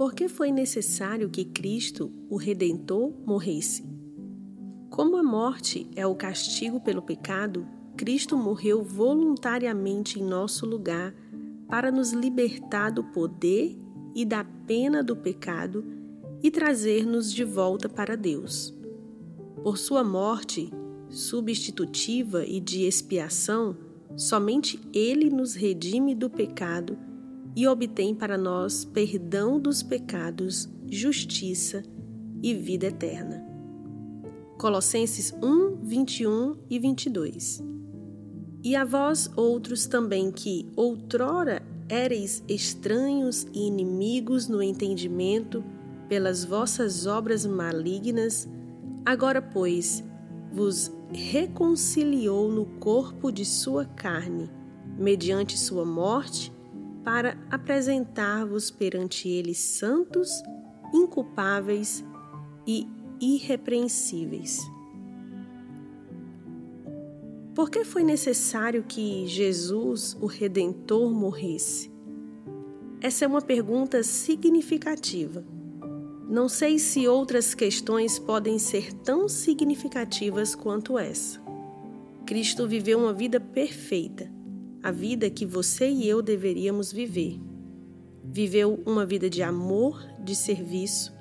Por que foi necessário que Cristo, o Redentor, morresse? Como a morte é o castigo pelo pecado, Cristo morreu voluntariamente em nosso lugar para nos libertar do poder e da pena do pecado e trazer-nos de volta para Deus. Por sua morte substitutiva e de expiação, somente Ele nos redime do pecado e obtém para nós perdão dos pecados, justiça e vida eterna. Colossenses 1, 21 e 22. E a vós outros também que, outrora, éreis estranhos e inimigos no entendimento pelas vossas obras malignas, agora, pois, vos reconciliou no corpo de sua carne, mediante sua morte, para apresentar-vos perante ele santos, inculpáveis e irrepreensíveis. Por que foi necessário que Jesus, o Redentor, morresse? Essa é uma pergunta significativa. Não sei se outras questões podem ser tão significativas quanto essa. Cristo viveu uma vida perfeita a vida que você e eu deveríamos viver. Viveu uma vida de amor, de serviço,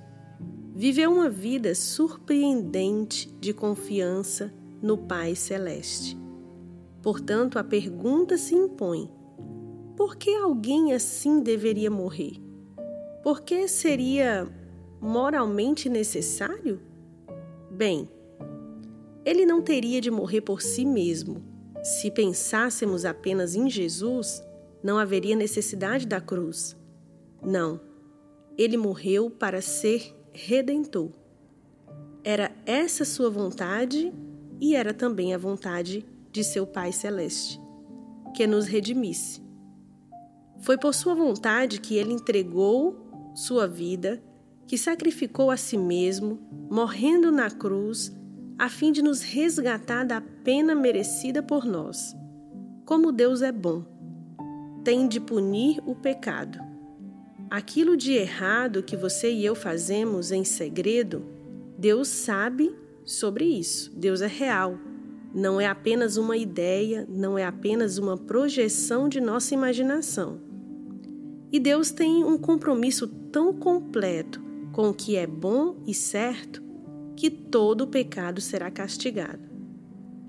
viveu uma vida surpreendente de confiança no Pai Celeste. Portanto, a pergunta se impõe: por que alguém assim deveria morrer? Por que seria moralmente necessário? Bem, ele não teria de morrer por si mesmo se pensássemos apenas em Jesus, não haveria necessidade da cruz. Não, ele morreu para ser redentor. Era essa sua vontade e era também a vontade de seu Pai Celeste, que nos redimisse. Foi por sua vontade que ele entregou sua vida, que sacrificou a si mesmo, morrendo na cruz a fim de nos resgatar da pena merecida por nós. Como Deus é bom, tem de punir o pecado. Aquilo de errado que você e eu fazemos em segredo, Deus sabe sobre isso. Deus é real. Não é apenas uma ideia, não é apenas uma projeção de nossa imaginação. E Deus tem um compromisso tão completo com o que é bom e certo que todo pecado será castigado.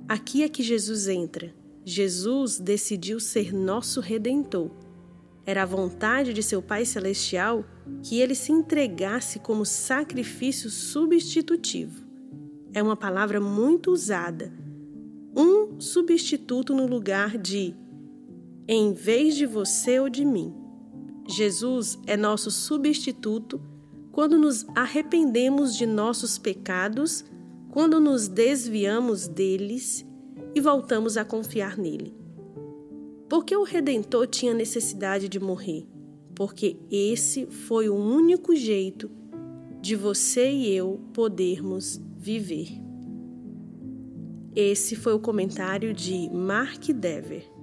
Aqui é que Jesus entra. Jesus decidiu ser nosso redentor. Era a vontade de seu Pai Celestial que ele se entregasse como sacrifício substitutivo. É uma palavra muito usada. Um substituto no lugar de em vez de você ou de mim. Jesus é nosso substituto quando nos arrependemos de nossos pecados, quando nos desviamos deles e voltamos a confiar nele. Porque o Redentor tinha necessidade de morrer? Porque esse foi o único jeito de você e eu podermos viver. Esse foi o comentário de Mark Dever.